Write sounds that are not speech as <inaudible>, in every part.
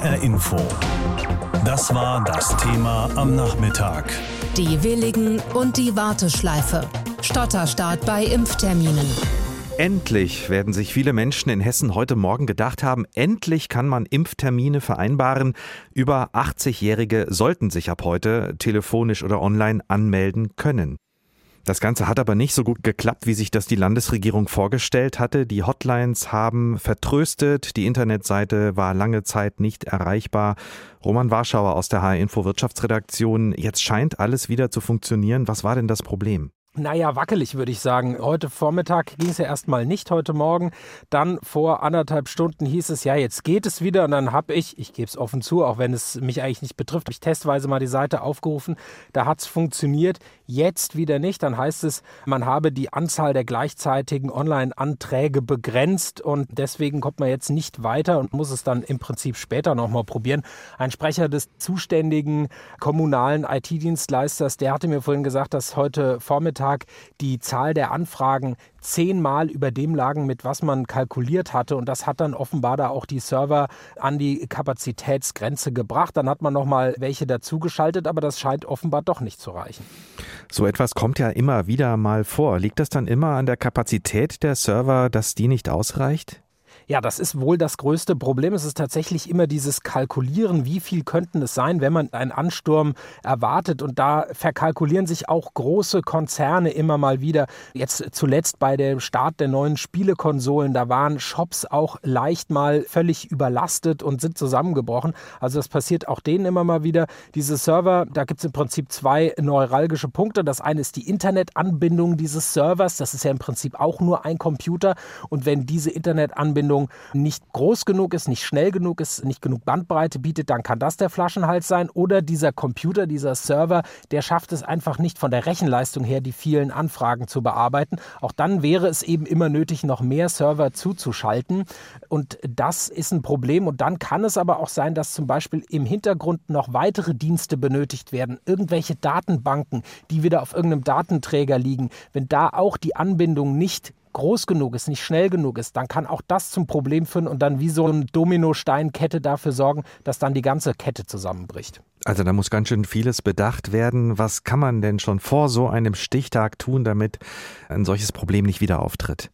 HR Info. Das war das Thema am Nachmittag. Die Willigen und die Warteschleife. Stotterstart bei Impfterminen. Endlich werden sich viele Menschen in Hessen heute Morgen gedacht haben, endlich kann man Impftermine vereinbaren. Über 80-Jährige sollten sich ab heute telefonisch oder online anmelden können. Das Ganze hat aber nicht so gut geklappt, wie sich das die Landesregierung vorgestellt hatte. Die Hotlines haben vertröstet, die Internetseite war lange Zeit nicht erreichbar. Roman Warschauer aus der HR Info Wirtschaftsredaktion, jetzt scheint alles wieder zu funktionieren. Was war denn das Problem? Naja, wackelig würde ich sagen. Heute Vormittag ging es ja erstmal nicht, heute Morgen. Dann vor anderthalb Stunden hieß es, ja, jetzt geht es wieder. Und dann habe ich, ich gebe es offen zu, auch wenn es mich eigentlich nicht betrifft, ich testweise mal die Seite aufgerufen. Da hat es funktioniert, jetzt wieder nicht. Dann heißt es, man habe die Anzahl der gleichzeitigen Online-Anträge begrenzt und deswegen kommt man jetzt nicht weiter und muss es dann im Prinzip später nochmal probieren. Ein Sprecher des zuständigen kommunalen IT-Dienstleisters, der hatte mir vorhin gesagt, dass heute Vormittag Tag die Zahl der Anfragen zehnmal über dem lagen, mit was man kalkuliert hatte. Und das hat dann offenbar da auch die Server an die Kapazitätsgrenze gebracht. Dann hat man nochmal welche dazugeschaltet, aber das scheint offenbar doch nicht zu reichen. So etwas kommt ja immer wieder mal vor. Liegt das dann immer an der Kapazität der Server, dass die nicht ausreicht? Ja, das ist wohl das größte Problem. Es ist tatsächlich immer dieses Kalkulieren, wie viel könnten es sein, wenn man einen Ansturm erwartet. Und da verkalkulieren sich auch große Konzerne immer mal wieder. Jetzt zuletzt bei dem Start der neuen Spielekonsolen, da waren Shops auch leicht mal völlig überlastet und sind zusammengebrochen. Also das passiert auch denen immer mal wieder. Diese Server, da gibt es im Prinzip zwei neuralgische Punkte. Das eine ist die Internetanbindung dieses Servers. Das ist ja im Prinzip auch nur ein Computer. Und wenn diese Internetanbindung Verbindung nicht groß genug ist, nicht schnell genug ist, nicht genug Bandbreite bietet, dann kann das der Flaschenhals sein. Oder dieser Computer, dieser Server, der schafft es einfach nicht von der Rechenleistung her, die vielen Anfragen zu bearbeiten. Auch dann wäre es eben immer nötig, noch mehr Server zuzuschalten. Und das ist ein Problem. Und dann kann es aber auch sein, dass zum Beispiel im Hintergrund noch weitere Dienste benötigt werden. Irgendwelche Datenbanken, die wieder auf irgendeinem Datenträger liegen. Wenn da auch die Anbindung nicht groß genug ist, nicht schnell genug ist, dann kann auch das zum Problem führen und dann wie so eine Dominosteinkette dafür sorgen, dass dann die ganze Kette zusammenbricht. Also da muss ganz schön vieles bedacht werden. Was kann man denn schon vor so einem Stichtag tun, damit ein solches Problem nicht wieder auftritt?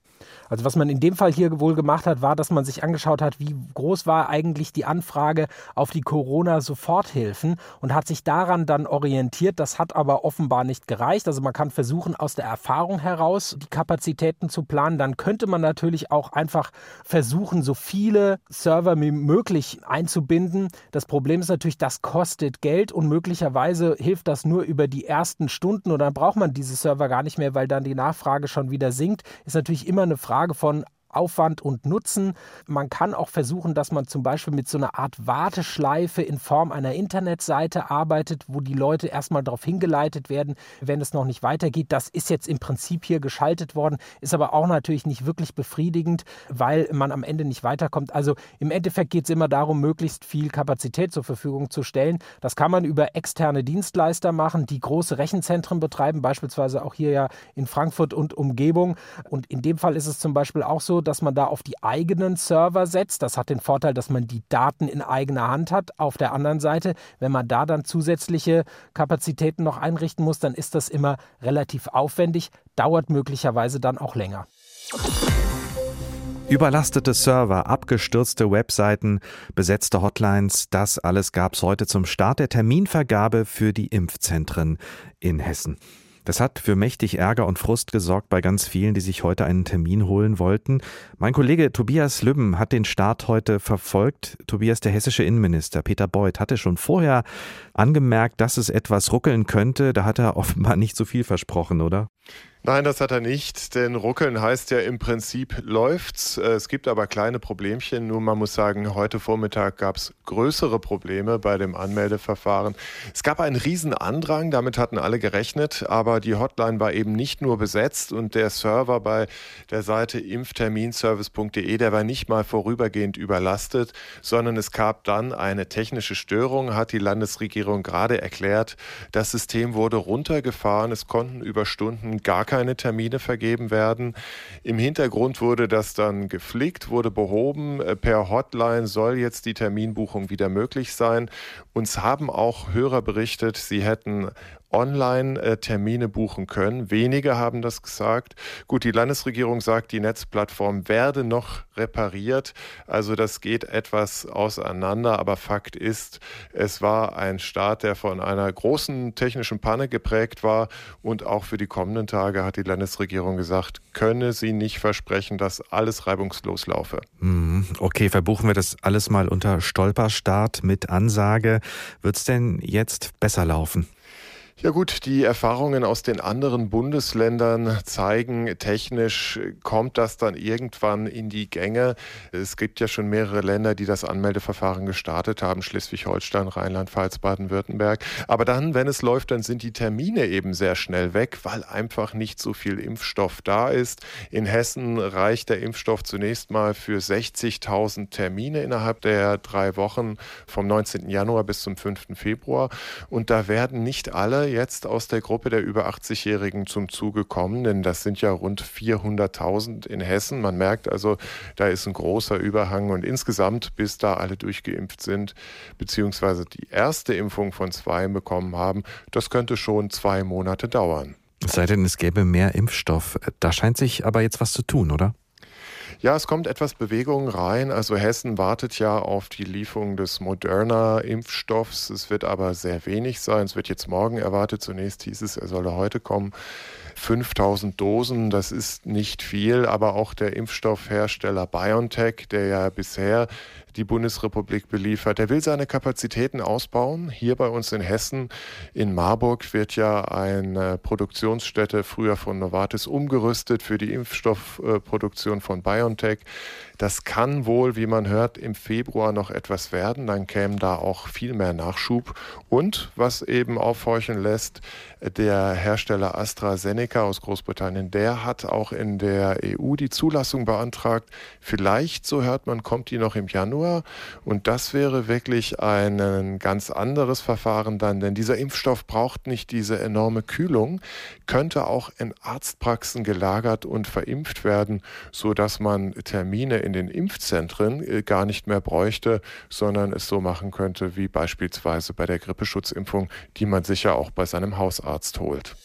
Also was man in dem Fall hier wohl gemacht hat, war, dass man sich angeschaut hat, wie groß war eigentlich die Anfrage auf die Corona-Soforthilfen und hat sich daran dann orientiert. Das hat aber offenbar nicht gereicht. Also man kann versuchen, aus der Erfahrung heraus die Kapazitäten zu planen. Dann könnte man natürlich auch einfach versuchen, so viele Server wie möglich einzubinden. Das Problem ist natürlich, das kostet Geld und möglicherweise hilft das nur über die ersten Stunden und dann braucht man diese Server gar nicht mehr, weil dann die Nachfrage schon wieder sinkt. Ist natürlich immer eine Frage, Frage von Aufwand und Nutzen. Man kann auch versuchen, dass man zum Beispiel mit so einer Art Warteschleife in Form einer Internetseite arbeitet, wo die Leute erstmal darauf hingeleitet werden, wenn es noch nicht weitergeht. Das ist jetzt im Prinzip hier geschaltet worden, ist aber auch natürlich nicht wirklich befriedigend, weil man am Ende nicht weiterkommt. Also im Endeffekt geht es immer darum, möglichst viel Kapazität zur Verfügung zu stellen. Das kann man über externe Dienstleister machen, die große Rechenzentren betreiben, beispielsweise auch hier ja in Frankfurt und Umgebung. Und in dem Fall ist es zum Beispiel auch so, dass man da auf die eigenen Server setzt. Das hat den Vorteil, dass man die Daten in eigener Hand hat. Auf der anderen Seite, wenn man da dann zusätzliche Kapazitäten noch einrichten muss, dann ist das immer relativ aufwendig, dauert möglicherweise dann auch länger. Überlastete Server, abgestürzte Webseiten, besetzte Hotlines, das alles gab es heute zum Start der Terminvergabe für die Impfzentren in Hessen. Das hat für mächtig Ärger und Frust gesorgt bei ganz vielen, die sich heute einen Termin holen wollten. Mein Kollege Tobias Lübben hat den Start heute verfolgt. Tobias, der hessische Innenminister Peter Beuth, hatte schon vorher angemerkt, dass es etwas ruckeln könnte. Da hat er <laughs> offenbar nicht so viel versprochen, oder? Nein, das hat er nicht, denn ruckeln heißt ja im Prinzip läuft's. Es gibt aber kleine Problemchen. Nur man muss sagen, heute Vormittag gab es größere Probleme bei dem Anmeldeverfahren. Es gab einen riesen Andrang, damit hatten alle gerechnet, aber die Hotline war eben nicht nur besetzt und der Server bei der Seite impfterminservice.de, der war nicht mal vorübergehend überlastet, sondern es gab dann eine technische Störung, hat die Landesregierung gerade erklärt. Das System wurde runtergefahren, es konnten über Stunden gar keine keine Termine vergeben werden. Im Hintergrund wurde das dann geflickt, wurde behoben. Äh, per Hotline soll jetzt die Terminbuchung wieder möglich sein. Uns haben auch Hörer berichtet, sie hätten online äh, Termine buchen können. Wenige haben das gesagt. Gut, die Landesregierung sagt, die Netzplattform werde noch repariert. Also das geht etwas auseinander, aber Fakt ist, es war ein Start, der von einer großen technischen Panne geprägt war und auch für die kommenden Tage hat die Landesregierung gesagt, könne sie nicht versprechen, dass alles reibungslos laufe. Mhm. Okay, verbuchen wir das alles mal unter Stolperstart mit Ansage. Wird es denn jetzt besser laufen? Ja gut, die Erfahrungen aus den anderen Bundesländern zeigen, technisch kommt das dann irgendwann in die Gänge. Es gibt ja schon mehrere Länder, die das Anmeldeverfahren gestartet haben, Schleswig-Holstein, Rheinland-Pfalz, Baden-Württemberg. Aber dann, wenn es läuft, dann sind die Termine eben sehr schnell weg, weil einfach nicht so viel Impfstoff da ist. In Hessen reicht der Impfstoff zunächst mal für 60.000 Termine innerhalb der drei Wochen vom 19. Januar bis zum 5. Februar. Und da werden nicht alle jetzt aus der Gruppe der über 80-Jährigen zum Zuge kommen, denn das sind ja rund 400.000 in Hessen. Man merkt also, da ist ein großer Überhang und insgesamt, bis da alle durchgeimpft sind, beziehungsweise die erste Impfung von zwei bekommen haben, das könnte schon zwei Monate dauern. Es sei denn, es gäbe mehr Impfstoff. Da scheint sich aber jetzt was zu tun, oder? Ja, es kommt etwas Bewegung rein. Also Hessen wartet ja auf die Lieferung des Moderna-Impfstoffs. Es wird aber sehr wenig sein. Es wird jetzt morgen erwartet. Zunächst hieß es, er solle heute kommen. 5000 Dosen, das ist nicht viel, aber auch der Impfstoffhersteller BioNTech, der ja bisher die Bundesrepublik beliefert. Er will seine Kapazitäten ausbauen. Hier bei uns in Hessen, in Marburg, wird ja eine Produktionsstätte früher von Novartis umgerüstet für die Impfstoffproduktion von BioNTech. Das kann wohl, wie man hört, im Februar noch etwas werden. Dann käme da auch viel mehr Nachschub. Und was eben aufhorchen lässt, der Hersteller AstraZeneca aus Großbritannien, der hat auch in der EU die Zulassung beantragt. Vielleicht, so hört man, kommt die noch im Januar. Und das wäre wirklich ein ganz anderes Verfahren dann, denn dieser Impfstoff braucht nicht diese enorme Kühlung, könnte auch in Arztpraxen gelagert und verimpft werden, so dass man Termine in den Impfzentren äh, gar nicht mehr bräuchte, sondern es so machen könnte wie beispielsweise bei der Grippeschutzimpfung, die man sicher auch bei seinem Hausarzt holt.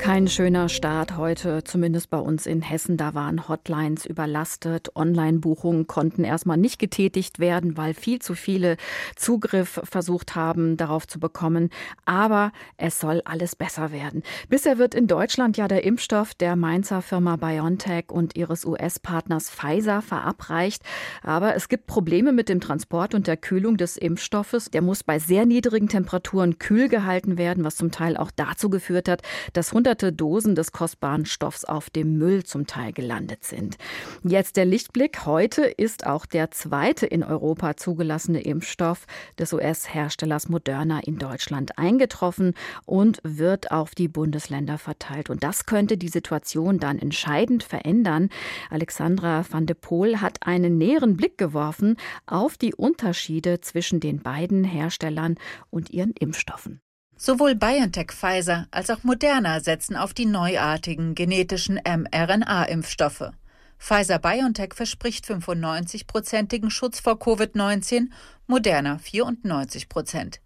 Kein schöner Start heute, zumindest bei uns in Hessen. Da waren Hotlines überlastet. Online-Buchungen konnten erstmal nicht getätigt werden, weil viel zu viele Zugriff versucht haben, darauf zu bekommen. Aber es soll alles besser werden. Bisher wird in Deutschland ja der Impfstoff der Mainzer Firma BioNTech und ihres US-Partners Pfizer verabreicht. Aber es gibt Probleme mit dem Transport und der Kühlung des Impfstoffes. Der muss bei sehr niedrigen Temperaturen kühl gehalten werden, was zum Teil auch dazu geführt hat, dass hunderte Dosen des kostbaren Stoffs auf dem Müll zum Teil gelandet sind. Jetzt der Lichtblick. Heute ist auch der zweite in Europa zugelassene Impfstoff des US-Herstellers Moderna in Deutschland eingetroffen und wird auf die Bundesländer verteilt. Und das könnte die Situation dann entscheidend verändern. Alexandra van de Poel hat einen näheren Blick geworfen auf die Unterschiede zwischen den beiden Herstellern und ihren Impfstoffen. Sowohl BioNTech Pfizer als auch Moderna setzen auf die neuartigen genetischen mRNA-Impfstoffe. Pfizer BioNTech verspricht 95-prozentigen Schutz vor Covid-19, Moderna 94 Prozent.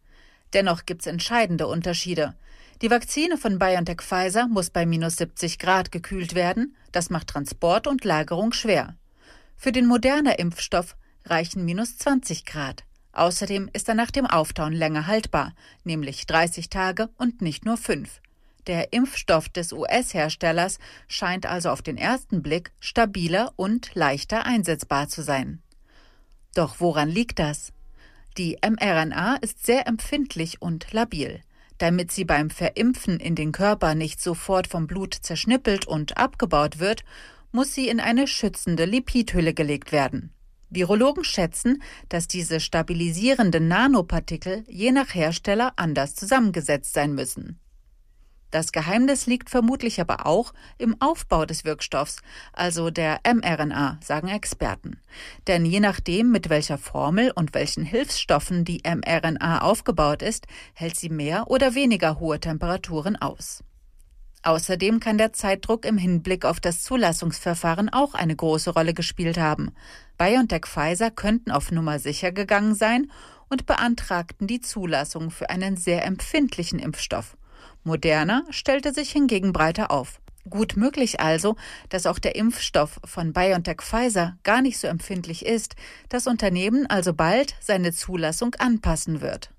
Dennoch gibt es entscheidende Unterschiede. Die Vakzine von BioNTech Pfizer muss bei minus 70 Grad gekühlt werden. Das macht Transport und Lagerung schwer. Für den Moderna-Impfstoff reichen minus 20 Grad. Außerdem ist er nach dem Auftauen länger haltbar, nämlich 30 Tage und nicht nur fünf. Der Impfstoff des US-Herstellers scheint also auf den ersten Blick stabiler und leichter einsetzbar zu sein. Doch woran liegt das? Die mRNA ist sehr empfindlich und labil. Damit sie beim Verimpfen in den Körper nicht sofort vom Blut zerschnippelt und abgebaut wird, muss sie in eine schützende Lipidhülle gelegt werden. Virologen schätzen, dass diese stabilisierenden Nanopartikel je nach Hersteller anders zusammengesetzt sein müssen. Das Geheimnis liegt vermutlich aber auch im Aufbau des Wirkstoffs, also der mRNA, sagen Experten. Denn je nachdem, mit welcher Formel und welchen Hilfsstoffen die mRNA aufgebaut ist, hält sie mehr oder weniger hohe Temperaturen aus. Außerdem kann der Zeitdruck im Hinblick auf das Zulassungsverfahren auch eine große Rolle gespielt haben. BioNTech Pfizer könnten auf Nummer sicher gegangen sein und beantragten die Zulassung für einen sehr empfindlichen Impfstoff. Moderna stellte sich hingegen breiter auf. Gut möglich also, dass auch der Impfstoff von BioNTech Pfizer gar nicht so empfindlich ist, das Unternehmen also bald seine Zulassung anpassen wird.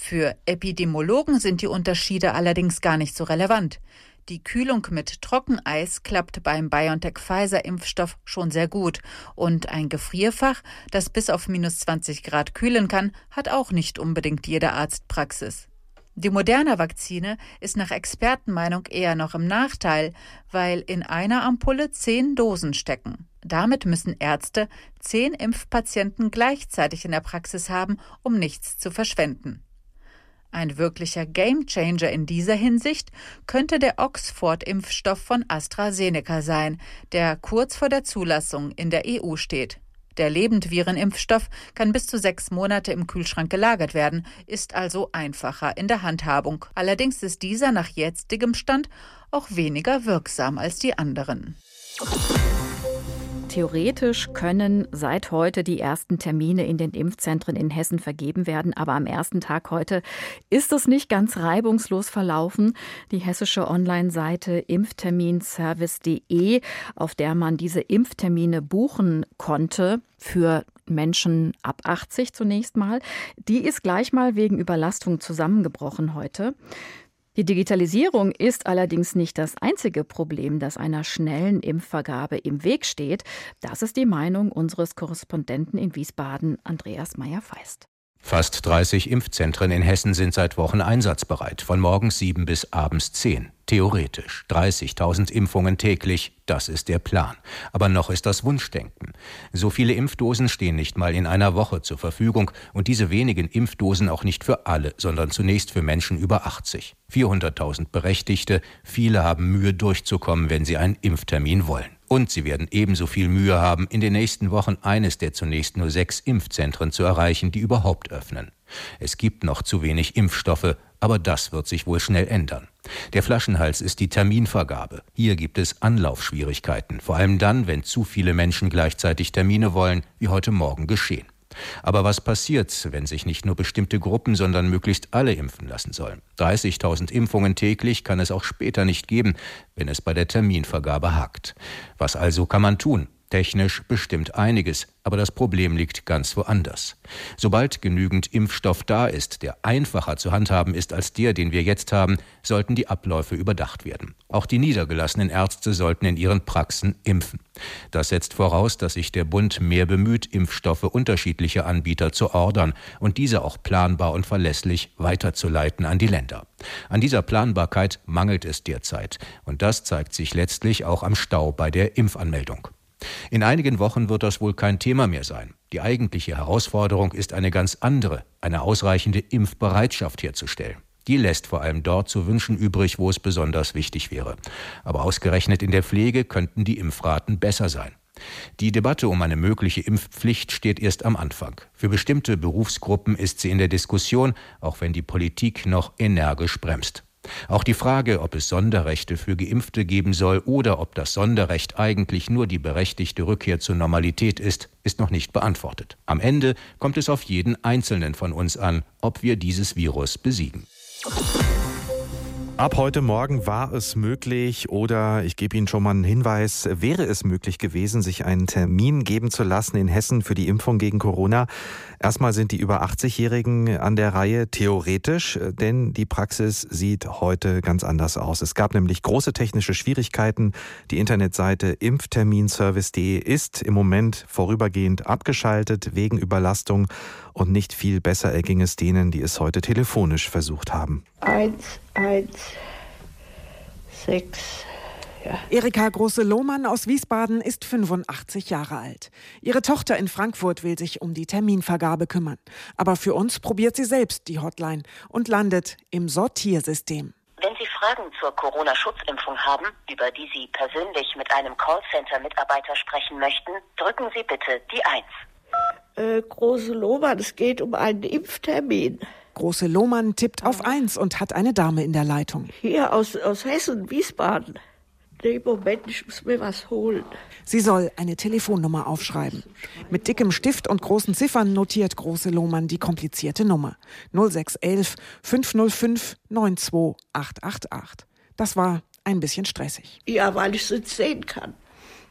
Für Epidemiologen sind die Unterschiede allerdings gar nicht so relevant. Die Kühlung mit Trockeneis klappt beim BioNTech-Pfizer-Impfstoff schon sehr gut. Und ein Gefrierfach, das bis auf minus 20 Grad kühlen kann, hat auch nicht unbedingt jede Arztpraxis. Die moderne Vakzine ist nach Expertenmeinung eher noch im Nachteil, weil in einer Ampulle zehn Dosen stecken. Damit müssen Ärzte zehn Impfpatienten gleichzeitig in der Praxis haben, um nichts zu verschwenden. Ein wirklicher Gamechanger in dieser Hinsicht könnte der Oxford-Impfstoff von AstraZeneca sein, der kurz vor der Zulassung in der EU steht. Der Lebendvirenimpfstoff kann bis zu sechs Monate im Kühlschrank gelagert werden, ist also einfacher in der Handhabung. Allerdings ist dieser nach jetzigem Stand auch weniger wirksam als die anderen. Theoretisch können seit heute die ersten Termine in den Impfzentren in Hessen vergeben werden, aber am ersten Tag heute ist es nicht ganz reibungslos verlaufen. Die hessische Online-Seite impfterminservice.de, auf der man diese Impftermine buchen konnte für Menschen ab 80 zunächst mal, die ist gleich mal wegen Überlastung zusammengebrochen heute. Die Digitalisierung ist allerdings nicht das einzige Problem, das einer schnellen Impfvergabe im Weg steht. Das ist die Meinung unseres Korrespondenten in Wiesbaden, Andreas Meyer-Feist. Fast 30 Impfzentren in Hessen sind seit Wochen einsatzbereit, von morgens 7 bis abends 10. Theoretisch 30.000 Impfungen täglich, das ist der Plan. Aber noch ist das Wunschdenken. So viele Impfdosen stehen nicht mal in einer Woche zur Verfügung und diese wenigen Impfdosen auch nicht für alle, sondern zunächst für Menschen über 80. 400.000 Berechtigte, viele haben Mühe durchzukommen, wenn sie einen Impftermin wollen. Und sie werden ebenso viel Mühe haben, in den nächsten Wochen eines der zunächst nur sechs Impfzentren zu erreichen, die überhaupt öffnen. Es gibt noch zu wenig Impfstoffe, aber das wird sich wohl schnell ändern. Der Flaschenhals ist die Terminvergabe. Hier gibt es Anlaufschwierigkeiten, vor allem dann, wenn zu viele Menschen gleichzeitig Termine wollen, wie heute Morgen geschehen. Aber was passiert, wenn sich nicht nur bestimmte Gruppen, sondern möglichst alle impfen lassen sollen? 30.000 Impfungen täglich kann es auch später nicht geben, wenn es bei der Terminvergabe hakt. Was also kann man tun? Technisch bestimmt einiges, aber das Problem liegt ganz woanders. Sobald genügend Impfstoff da ist, der einfacher zu handhaben ist als der, den wir jetzt haben, sollten die Abläufe überdacht werden. Auch die niedergelassenen Ärzte sollten in ihren Praxen impfen. Das setzt voraus, dass sich der Bund mehr bemüht, Impfstoffe unterschiedlicher Anbieter zu ordern und diese auch planbar und verlässlich weiterzuleiten an die Länder. An dieser Planbarkeit mangelt es derzeit und das zeigt sich letztlich auch am Stau bei der Impfanmeldung. In einigen Wochen wird das wohl kein Thema mehr sein. Die eigentliche Herausforderung ist eine ganz andere, eine ausreichende Impfbereitschaft herzustellen. Die lässt vor allem dort zu wünschen übrig, wo es besonders wichtig wäre. Aber ausgerechnet in der Pflege könnten die Impfraten besser sein. Die Debatte um eine mögliche Impfpflicht steht erst am Anfang. Für bestimmte Berufsgruppen ist sie in der Diskussion, auch wenn die Politik noch energisch bremst. Auch die Frage, ob es Sonderrechte für Geimpfte geben soll oder ob das Sonderrecht eigentlich nur die berechtigte Rückkehr zur Normalität ist, ist noch nicht beantwortet. Am Ende kommt es auf jeden Einzelnen von uns an, ob wir dieses Virus besiegen. Ab heute Morgen war es möglich oder ich gebe Ihnen schon mal einen Hinweis, wäre es möglich gewesen, sich einen Termin geben zu lassen in Hessen für die Impfung gegen Corona. Erstmal sind die über 80-Jährigen an der Reihe theoretisch, denn die Praxis sieht heute ganz anders aus. Es gab nämlich große technische Schwierigkeiten. Die Internetseite impfterminservice.de ist im Moment vorübergehend abgeschaltet wegen Überlastung und nicht viel besser erging es denen, die es heute telefonisch versucht haben. Eins, eins, sechs. Ja. Erika Große-Lohmann aus Wiesbaden ist 85 Jahre alt. Ihre Tochter in Frankfurt will sich um die Terminvergabe kümmern. Aber für uns probiert sie selbst die Hotline und landet im Sortiersystem. Wenn Sie Fragen zur Corona-Schutzimpfung haben, über die Sie persönlich mit einem Callcenter-Mitarbeiter sprechen möchten, drücken Sie bitte die 1 äh, große Lohmann, es geht um einen Impftermin. Große Lohmann tippt auf eins und hat eine Dame in der Leitung. Hier aus, aus Hessen, Wiesbaden. Nee, Moment, ich muss mir was holen. Sie soll eine Telefonnummer aufschreiben. Mit dickem Stift und großen Ziffern notiert Große Lohmann die komplizierte Nummer. 0611 505 92888. Das war ein bisschen stressig. Ja, weil ich es nicht sehen kann.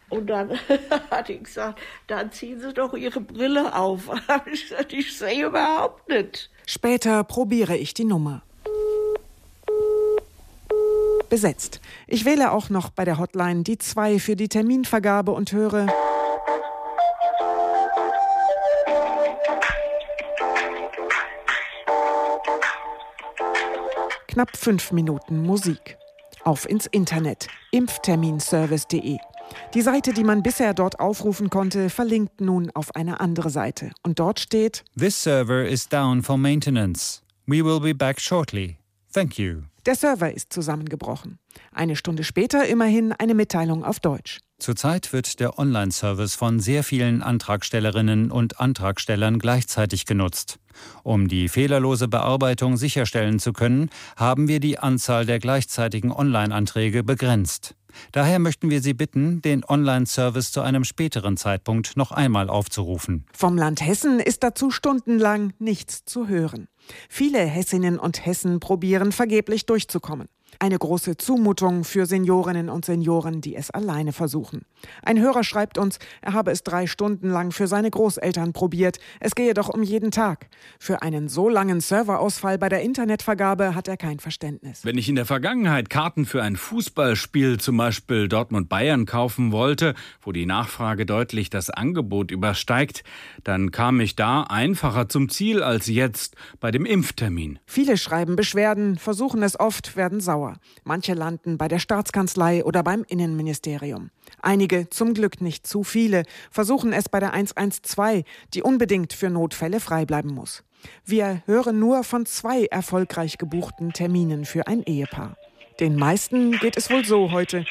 Und dann <laughs> hat ich gesagt, dann ziehen Sie doch Ihre Brille auf. <laughs> ich gesagt, ich sehe überhaupt nicht. Später probiere ich die Nummer. Besetzt. Ich wähle auch noch bei der Hotline die 2 für die Terminvergabe und höre. Knapp fünf Minuten Musik. Auf ins Internet. Impfterminservice.de. Die Seite, die man bisher dort aufrufen konnte, verlinkt nun auf eine andere Seite. Und dort steht: This server is down for maintenance. We will be back shortly. Thank you. Der Server ist zusammengebrochen. Eine Stunde später immerhin eine Mitteilung auf Deutsch. Zurzeit wird der Online-Service von sehr vielen Antragstellerinnen und Antragstellern gleichzeitig genutzt. Um die fehlerlose Bearbeitung sicherstellen zu können, haben wir die Anzahl der gleichzeitigen Online-Anträge begrenzt. Daher möchten wir Sie bitten, den Online-Service zu einem späteren Zeitpunkt noch einmal aufzurufen. Vom Land Hessen ist dazu stundenlang nichts zu hören. Viele Hessinnen und Hessen probieren vergeblich durchzukommen. Eine große Zumutung für Seniorinnen und Senioren, die es alleine versuchen. Ein Hörer schreibt uns, er habe es drei Stunden lang für seine Großeltern probiert. Es gehe doch um jeden Tag. Für einen so langen Serverausfall bei der Internetvergabe hat er kein Verständnis. Wenn ich in der Vergangenheit Karten für ein Fußballspiel, zum Beispiel Dortmund-Bayern, kaufen wollte, wo die Nachfrage deutlich das Angebot übersteigt, dann kam ich da einfacher zum Ziel als jetzt bei dem Impftermin. Viele schreiben Beschwerden, versuchen es oft, werden sauer. Manche landen bei der Staatskanzlei oder beim Innenministerium. Einige, zum Glück nicht zu viele, versuchen es bei der 112, die unbedingt für Notfälle frei bleiben muss. Wir hören nur von zwei erfolgreich gebuchten Terminen für ein Ehepaar. Den meisten geht es wohl so heute.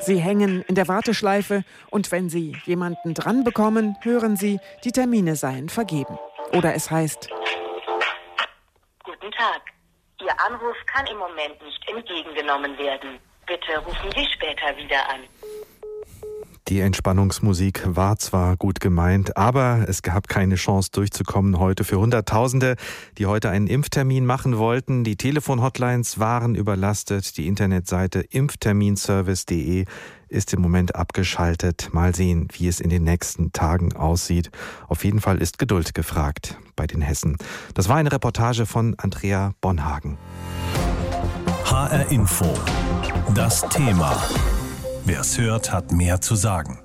Sie hängen in der Warteschleife und wenn Sie jemanden dran bekommen, hören Sie, die Termine seien vergeben. Oder es heißt, Guten Tag. Ihr Anruf kann im Moment nicht entgegengenommen werden. Bitte rufen Sie später wieder an. Die Entspannungsmusik war zwar gut gemeint, aber es gab keine Chance durchzukommen heute für Hunderttausende, die heute einen Impftermin machen wollten. Die Telefonhotlines waren überlastet. Die Internetseite impfterminservice.de ist im Moment abgeschaltet. Mal sehen, wie es in den nächsten Tagen aussieht. Auf jeden Fall ist Geduld gefragt bei den Hessen. Das war eine Reportage von Andrea Bonhagen. HR Info. Das Thema. Wer es hört, hat mehr zu sagen.